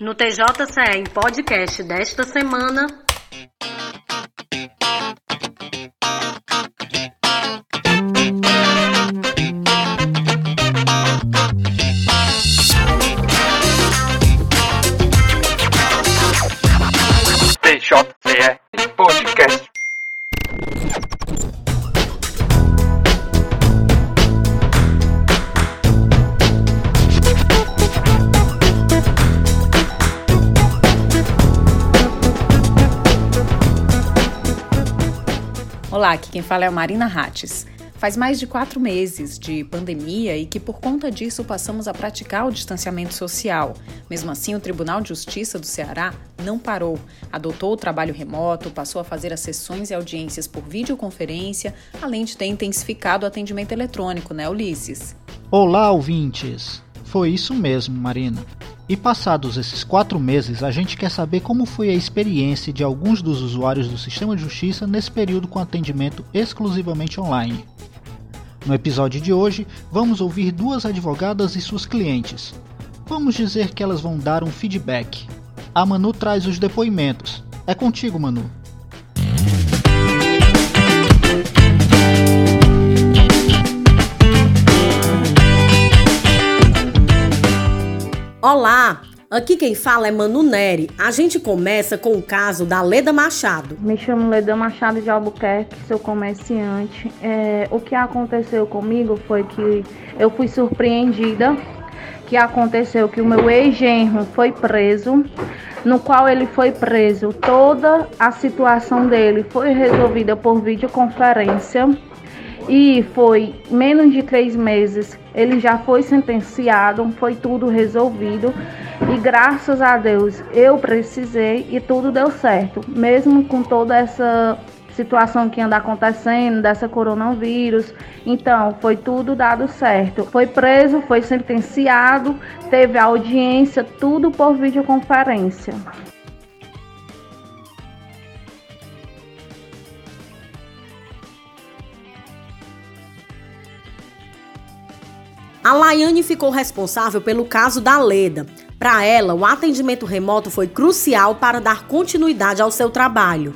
No TJCE em podcast desta semana. Aqui quem fala é a Marina Rates. Faz mais de quatro meses de pandemia e que, por conta disso, passamos a praticar o distanciamento social. Mesmo assim, o Tribunal de Justiça do Ceará não parou. Adotou o trabalho remoto, passou a fazer as sessões e audiências por videoconferência, além de ter intensificado o atendimento eletrônico, né, Ulisses? Olá, ouvintes! Foi isso mesmo, Marina. E passados esses quatro meses, a gente quer saber como foi a experiência de alguns dos usuários do sistema de justiça nesse período com atendimento exclusivamente online. No episódio de hoje, vamos ouvir duas advogadas e suas clientes. Vamos dizer que elas vão dar um feedback. A Manu traz os depoimentos. É contigo, Manu. Olá! Aqui quem fala é Manu Neri. A gente começa com o caso da Leda Machado. Me chamo Leda Machado de Albuquerque, sou comerciante. É, o que aconteceu comigo foi que eu fui surpreendida que aconteceu que o meu ex-genro foi preso, no qual ele foi preso. Toda a situação dele foi resolvida por videoconferência e foi menos de três meses. Ele já foi sentenciado, foi tudo resolvido e graças a Deus eu precisei e tudo deu certo, mesmo com toda essa situação que anda acontecendo dessa coronavírus. Então, foi tudo dado certo. Foi preso, foi sentenciado, teve audiência, tudo por videoconferência. A Laiane ficou responsável pelo caso da Leda. Para ela, o atendimento remoto foi crucial para dar continuidade ao seu trabalho.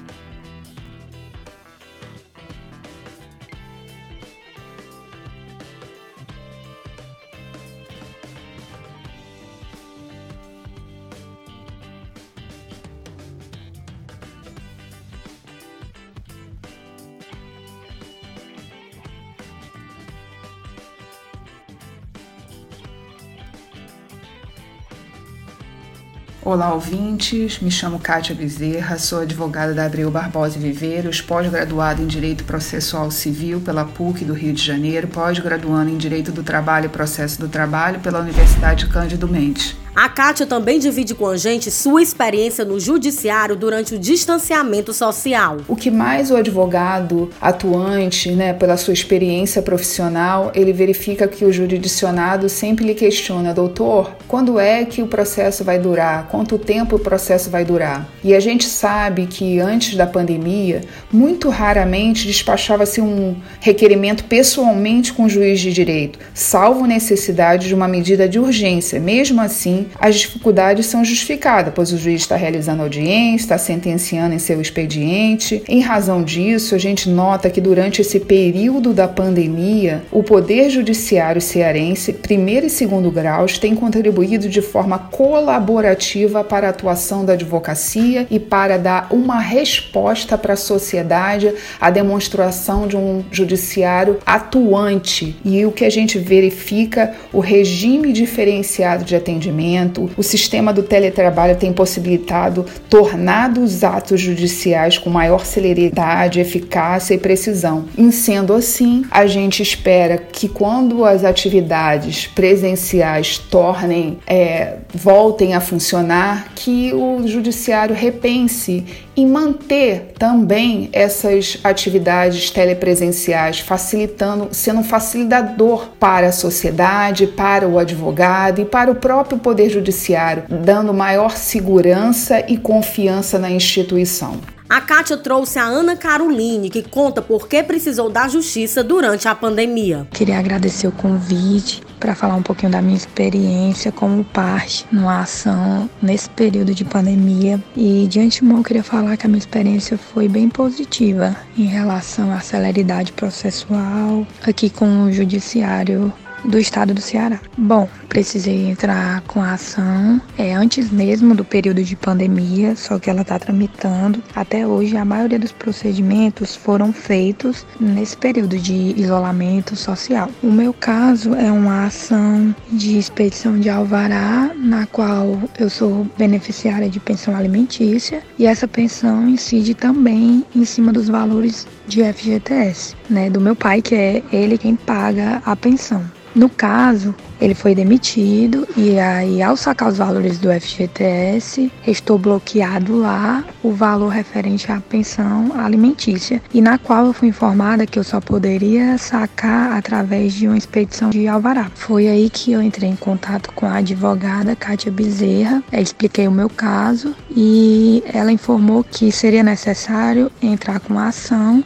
Olá, ouvintes. Me chamo Kátia Bezerra, sou advogada da Abreu Barbosa e Viveiros, pós-graduada em Direito Processual Civil pela PUC do Rio de Janeiro, pós-graduanda em Direito do Trabalho e Processo do Trabalho pela Universidade Cândido Mendes. A Kátia também divide com a gente sua experiência no judiciário durante o distanciamento social. O que mais o advogado atuante, né, pela sua experiência profissional, ele verifica que o jurisdicionado sempre lhe questiona, doutor, quando é que o processo vai durar? Quanto tempo o processo vai durar? E a gente sabe que antes da pandemia, muito raramente despachava-se um requerimento pessoalmente com o juiz de direito, salvo necessidade de uma medida de urgência. Mesmo assim, as dificuldades são justificadas, pois o juiz está realizando audiência, está sentenciando em seu expediente. Em razão disso, a gente nota que durante esse período da pandemia, o Poder Judiciário cearense, primeiro e segundo graus, tem contribuído de forma colaborativa para a atuação da advocacia e para dar uma resposta para a sociedade à demonstração de um judiciário atuante. E o que a gente verifica, o regime diferenciado de atendimento o sistema do teletrabalho tem possibilitado tornar os atos judiciais com maior celeridade, eficácia e precisão. Em sendo assim, a gente espera que quando as atividades presenciais tornem, é, voltem a funcionar, que o judiciário repense em manter também essas atividades telepresenciais, facilitando, sendo um facilitador para a sociedade, para o advogado e para o próprio poder judiciário, dando maior segurança e confiança na instituição. A Kátia trouxe a Ana Caroline, que conta por que precisou da justiça durante a pandemia. Queria agradecer o convite para falar um pouquinho da minha experiência como parte numa ação nesse período de pandemia. E de antemão queria falar que a minha experiência foi bem positiva em relação à celeridade processual aqui com o judiciário do estado do Ceará. Bom, precisei entrar com a ação é, antes mesmo do período de pandemia, só que ela está tramitando. Até hoje, a maioria dos procedimentos foram feitos nesse período de isolamento social. O meu caso é uma ação de expedição de alvará, na qual eu sou beneficiária de pensão alimentícia, e essa pensão incide também em cima dos valores de FGTS, né, do meu pai, que é ele quem paga a pensão. No caso, ele foi demitido e aí, ao sacar os valores do FGTS, estou bloqueado lá o valor referente à pensão alimentícia e na qual eu fui informada que eu só poderia sacar através de uma expedição de alvará. Foi aí que eu entrei em contato com a advogada Kátia Bezerra, expliquei o meu caso e ela informou que seria necessário entrar com a ação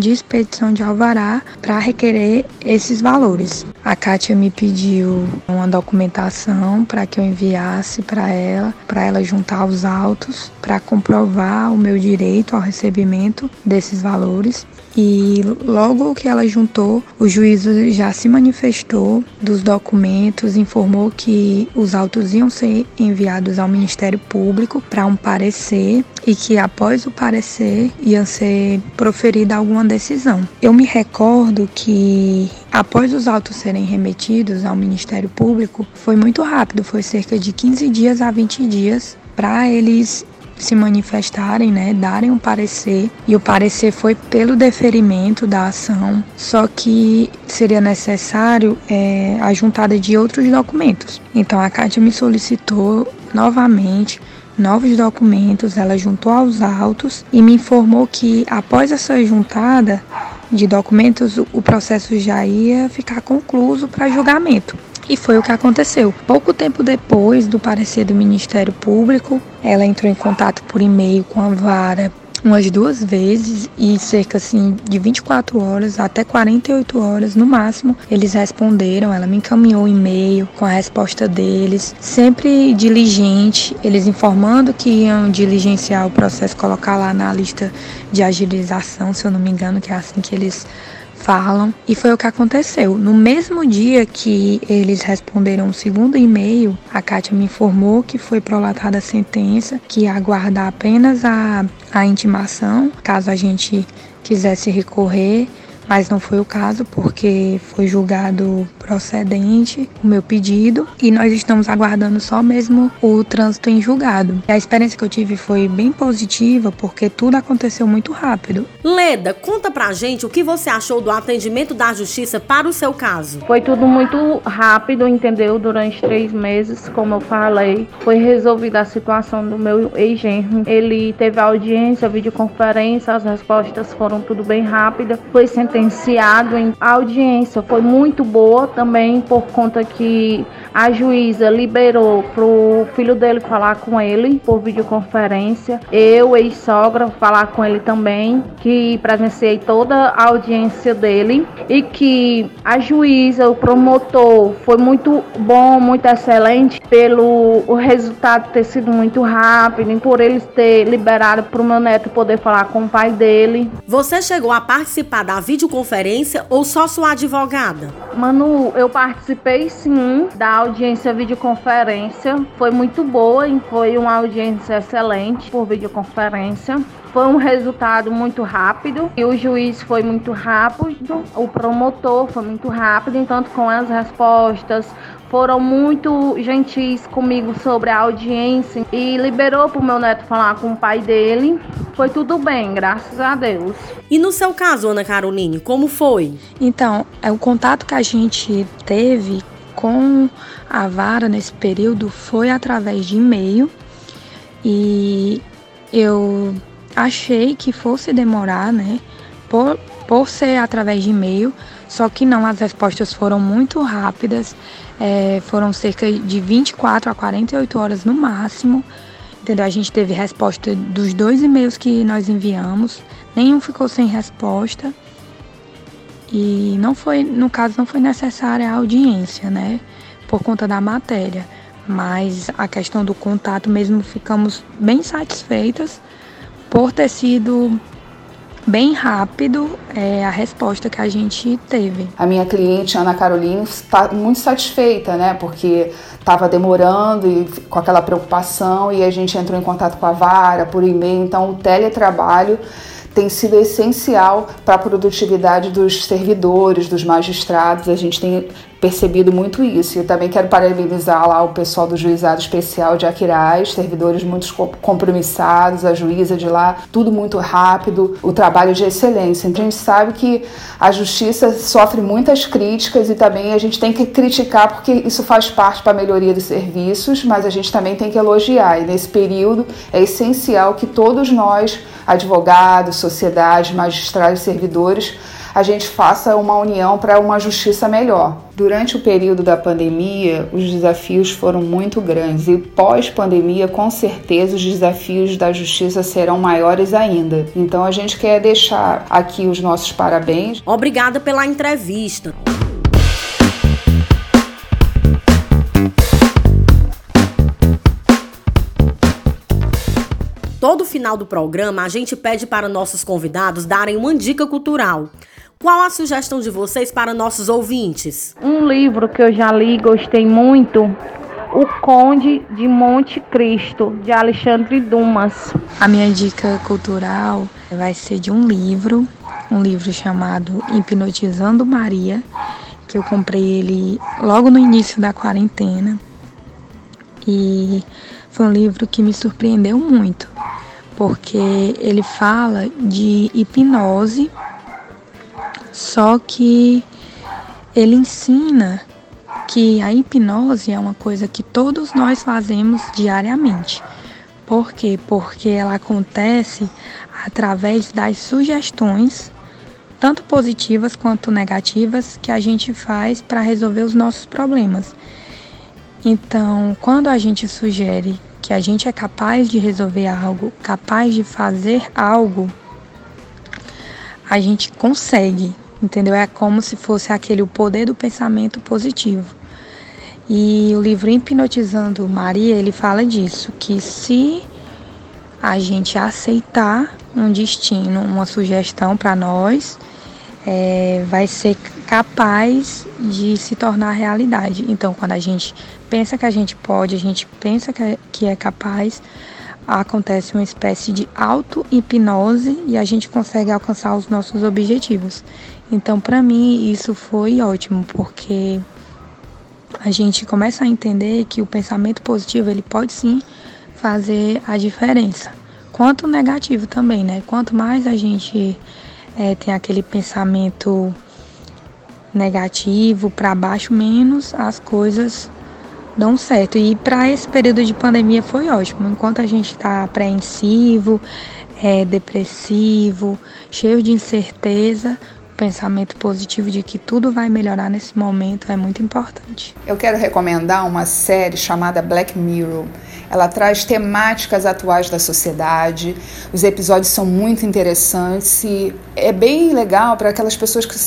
de expedição de alvará para requerer esses valores. A Kátia me pediu uma documentação para que eu enviasse para ela, para ela juntar os autos para comprovar o meu direito ao recebimento desses valores. E logo que ela juntou, o juízo já se manifestou dos documentos, informou que os autos iam ser enviados ao Ministério Público para um parecer e que após o parecer ia ser proferida alguma decisão. Eu me recordo que após os autos serem remetidos ao Ministério Público, foi muito rápido, foi cerca de 15 dias a 20 dias para eles se manifestarem, né, darem um parecer, e o parecer foi pelo deferimento da ação, só que seria necessário é, a juntada de outros documentos. Então a Cátia me solicitou novamente novos documentos, ela juntou aos autos e me informou que após essa juntada de documentos, o processo já ia ficar concluído para julgamento. E foi o que aconteceu. Pouco tempo depois do parecer do Ministério Público, ela entrou em contato por e-mail com a vara umas duas vezes e cerca assim de 24 horas até 48 horas no máximo eles responderam ela me encaminhou um e-mail com a resposta deles sempre diligente eles informando que iam diligenciar o processo colocar lá na lista de agilização se eu não me engano que é assim que eles falam e foi o que aconteceu. No mesmo dia que eles responderam o segundo e-mail, a Kátia me informou que foi prolatada a sentença, que ia aguardar apenas a, a intimação, caso a gente quisesse recorrer mas não foi o caso porque foi julgado procedente o meu pedido e nós estamos aguardando só mesmo o trânsito em julgado. A experiência que eu tive foi bem positiva porque tudo aconteceu muito rápido. Leda, conta pra gente o que você achou do atendimento da justiça para o seu caso. Foi tudo muito rápido, entendeu? Durante três meses, como eu falei, foi resolvida a situação do meu ex-genro. Ele teve audiência, videoconferência, as respostas foram tudo bem rápidas. Foi sentenciado sentenciado em audiência foi muito boa também por conta que a juíza liberou pro filho dele falar com ele por videoconferência. Eu, ex-sogra, falar com ele também, que presenciei toda a audiência dele e que a juíza, o promotor, foi muito bom, muito excelente pelo o resultado ter sido muito rápido e por eles ter liberado para o meu neto poder falar com o pai dele. Você chegou a participar da videoconferência ou só sua advogada? Manu, eu participei sim da audiência videoconferência. Foi muito boa foi uma audiência excelente por videoconferência. Foi um resultado muito rápido e o juiz foi muito rápido, o promotor foi muito rápido, tanto com as respostas, foram muito gentis comigo sobre a audiência e liberou para o meu neto falar com o pai dele. Foi tudo bem, graças a Deus. E no seu caso, Ana Caroline, como foi? Então, é o contato que a gente teve com a vara nesse período foi através de e-mail e eu achei que fosse demorar, né? Por, por ser através de e-mail, só que não, as respostas foram muito rápidas, é, foram cerca de 24 a 48 horas no máximo, entendeu? A gente teve resposta dos dois e-mails que nós enviamos, nenhum ficou sem resposta. e não foi, no caso, não foi necessária a audiência, né? Por conta da matéria. Mas a questão do contato mesmo ficamos bem satisfeitas por ter sido bem rápido é, a resposta que a gente teve. A minha cliente Ana Carolina está muito satisfeita, né? Porque estava demorando e com aquela preocupação e a gente entrou em contato com a vara por e-mail. Então o teletrabalho tem sido essencial para a produtividade dos servidores, dos magistrados. A gente tem percebido muito isso. Eu também quero parabenizar lá o pessoal do Juizado Especial de Aquiraz, servidores muito compromissados, a juíza de lá, tudo muito rápido, o trabalho de excelência. Então a gente sabe que a justiça sofre muitas críticas e também a gente tem que criticar porque isso faz parte para a melhoria dos serviços, mas a gente também tem que elogiar. E nesse período é essencial que todos nós, advogados, sociedade, magistrados, servidores, a gente faça uma união para uma justiça melhor. Durante o período da pandemia, os desafios foram muito grandes e pós-pandemia, com certeza, os desafios da justiça serão maiores ainda. Então a gente quer deixar aqui os nossos parabéns. Obrigada pela entrevista. Todo final do programa, a gente pede para nossos convidados darem uma dica cultural. Qual a sugestão de vocês para nossos ouvintes? Um livro que eu já li e gostei muito, O Conde de Monte Cristo, de Alexandre Dumas. A minha dica cultural vai ser de um livro, um livro chamado Hipnotizando Maria, que eu comprei ele logo no início da quarentena. E foi um livro que me surpreendeu muito, porque ele fala de hipnose só que ele ensina que a hipnose é uma coisa que todos nós fazemos diariamente. Por quê? Porque ela acontece através das sugestões, tanto positivas quanto negativas, que a gente faz para resolver os nossos problemas. Então, quando a gente sugere que a gente é capaz de resolver algo, capaz de fazer algo, a gente consegue entendeu? É como se fosse aquele o poder do pensamento positivo. E o livro Hipnotizando Maria, ele fala disso, que se a gente aceitar um destino, uma sugestão para nós, é, vai ser capaz de se tornar realidade. Então, quando a gente pensa que a gente pode, a gente pensa que é, que é capaz, acontece uma espécie de auto-hipnose e a gente consegue alcançar os nossos objetivos. Então, para mim, isso foi ótimo, porque a gente começa a entender que o pensamento positivo ele pode sim fazer a diferença. Quanto negativo também, né? Quanto mais a gente é, tem aquele pensamento negativo para baixo, menos as coisas dão certo. E para esse período de pandemia foi ótimo. Enquanto a gente está apreensivo, é, depressivo, cheio de incerteza, pensamento positivo de que tudo vai melhorar nesse momento é muito importante. Eu quero recomendar uma série chamada Black Mirror. Ela traz temáticas atuais da sociedade. Os episódios são muito interessantes e é bem legal para aquelas pessoas que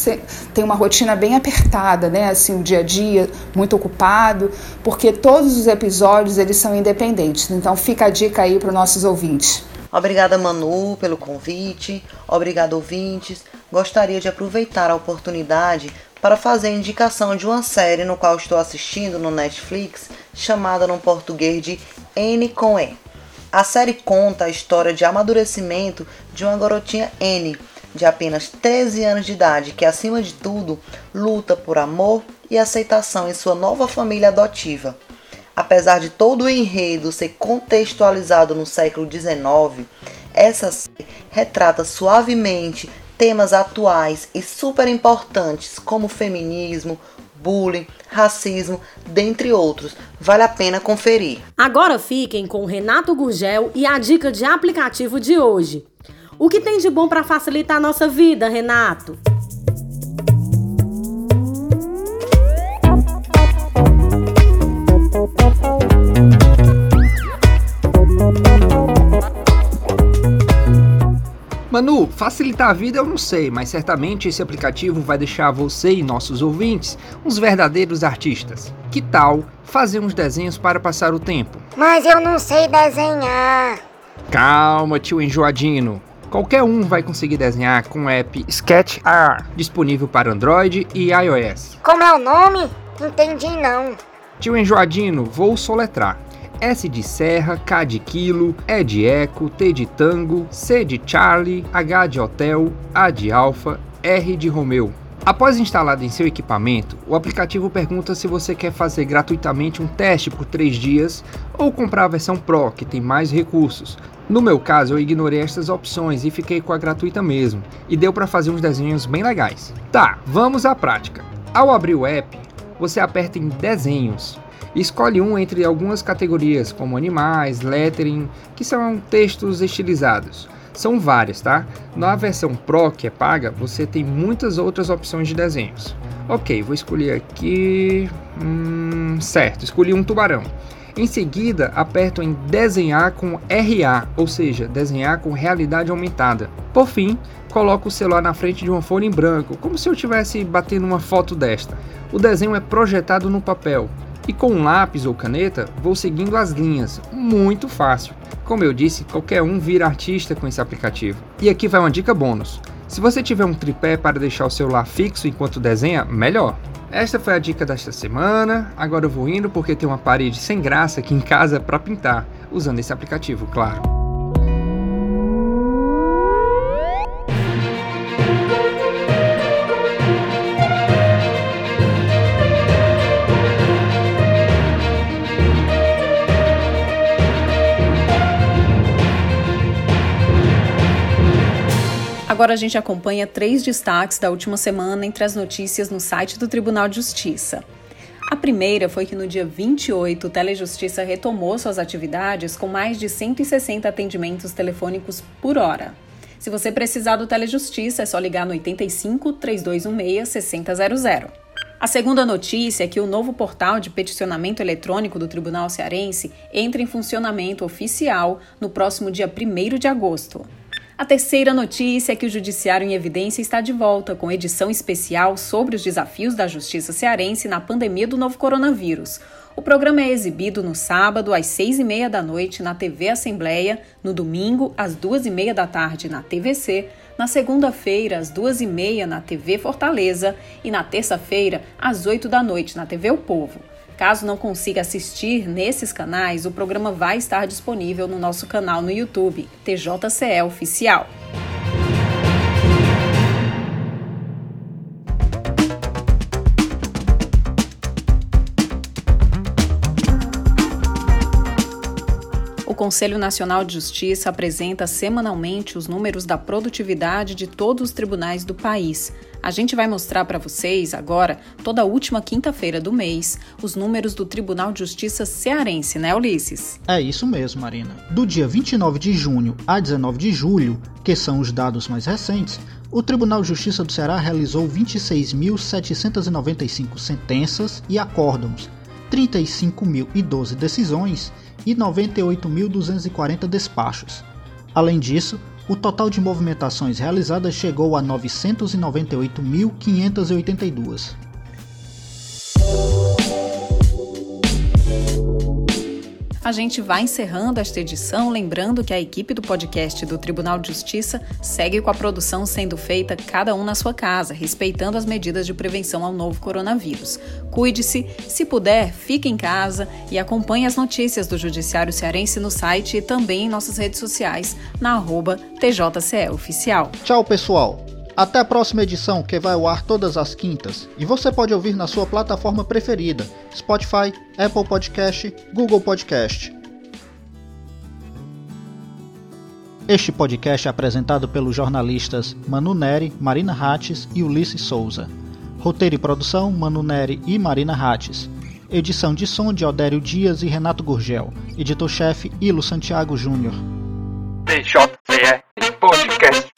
têm uma rotina bem apertada, né? Assim, o dia a dia muito ocupado, porque todos os episódios eles são independentes. Então fica a dica aí para os nossos ouvintes. Obrigada, Manu, pelo convite. Obrigado, ouvintes. Gostaria de aproveitar a oportunidade para fazer indicação de uma série no qual estou assistindo no Netflix, chamada no português de N com E. A série conta a história de amadurecimento de uma garotinha N, de apenas 13 anos de idade, que acima de tudo luta por amor e aceitação em sua nova família adotiva. Apesar de todo o enredo ser contextualizado no século XIX, essa série retrata suavemente temas atuais e super importantes como feminismo, bullying, racismo, dentre outros. Vale a pena conferir. Agora fiquem com Renato Gurgel e a dica de aplicativo de hoje. O que tem de bom para facilitar a nossa vida, Renato? Manu, facilitar a vida eu não sei, mas certamente esse aplicativo vai deixar você e nossos ouvintes uns verdadeiros artistas. Que tal fazer uns desenhos para passar o tempo? Mas eu não sei desenhar. Calma, tio enjoadino. Qualquer um vai conseguir desenhar com o app Sketch Art, disponível para Android e iOS. Como é o nome? Entendi não. Tio enjoadino, vou soletrar. S de Serra, K de Quilo, E de Eco, T de Tango, C de Charlie, H de Hotel, A de Alfa, R de Romeu. Após instalado em seu equipamento, o aplicativo pergunta se você quer fazer gratuitamente um teste por 3 dias ou comprar a versão Pro, que tem mais recursos. No meu caso, eu ignorei estas opções e fiquei com a gratuita mesmo, e deu para fazer uns desenhos bem legais. Tá, vamos à prática. Ao abrir o app, você aperta em Desenhos escolhe um entre algumas categorias, como animais, lettering, que são textos estilizados. São várias, tá? Na versão Pro, que é paga, você tem muitas outras opções de desenhos. Ok, vou escolher aqui. Hum, certo, escolhi um tubarão. Em seguida, aperto em desenhar com RA, ou seja, desenhar com realidade aumentada. Por fim, coloco o celular na frente de uma folha em branco, como se eu estivesse batendo uma foto desta. O desenho é projetado no papel, e com um lápis ou caneta, vou seguindo as linhas, muito fácil. Como eu disse, qualquer um vira artista com esse aplicativo. E aqui vai uma dica bônus. Se você tiver um tripé para deixar o celular fixo enquanto desenha, melhor. Esta foi a dica desta semana. Agora eu vou indo porque tem uma parede sem graça aqui em casa para pintar, usando esse aplicativo, claro. Agora a gente acompanha três destaques da última semana entre as notícias no site do Tribunal de Justiça. A primeira foi que no dia 28, o Telejustiça retomou suas atividades com mais de 160 atendimentos telefônicos por hora. Se você precisar do Telejustiça, é só ligar no 85 3216 6000. A segunda notícia é que o novo portal de peticionamento eletrônico do Tribunal Cearense entra em funcionamento oficial no próximo dia 1 de agosto. A terceira notícia é que o Judiciário em Evidência está de volta com edição especial sobre os desafios da justiça cearense na pandemia do novo coronavírus. O programa é exibido no sábado às seis e meia da noite na TV Assembleia, no domingo às duas e meia da tarde na TVC, na segunda-feira às duas e meia na TV Fortaleza e na terça-feira às oito da noite na TV O Povo. Caso não consiga assistir nesses canais, o programa vai estar disponível no nosso canal no YouTube, TJCE Oficial. O Conselho Nacional de Justiça apresenta semanalmente os números da produtividade de todos os tribunais do país. A gente vai mostrar para vocês agora, toda última quinta-feira do mês, os números do Tribunal de Justiça cearense, né, Ulisses? É isso mesmo, Marina. Do dia 29 de junho a 19 de julho, que são os dados mais recentes, o Tribunal de Justiça do Ceará realizou 26.795 sentenças e acórdãos, 35.012 decisões e 98.240 despachos. Além disso, o total de movimentações realizadas chegou a 998.582. A gente vai encerrando esta edição, lembrando que a equipe do podcast do Tribunal de Justiça segue com a produção sendo feita cada um na sua casa, respeitando as medidas de prevenção ao novo coronavírus. Cuide-se, se puder, fique em casa e acompanhe as notícias do Judiciário Cearense no site e também em nossas redes sociais, na arroba TJCE Oficial. Tchau, pessoal! Até a próxima edição, que vai ao ar todas as quintas. E você pode ouvir na sua plataforma preferida: Spotify, Apple Podcast, Google Podcast. Este podcast é apresentado pelos jornalistas Manu Neri, Marina Hattes e Ulisses Souza. Roteiro e produção: Manu Neri e Marina Hattes. Edição de som de Odério Dias e Renato Gurgel. Editor-chefe: Ilo Santiago Júnior. Podcast.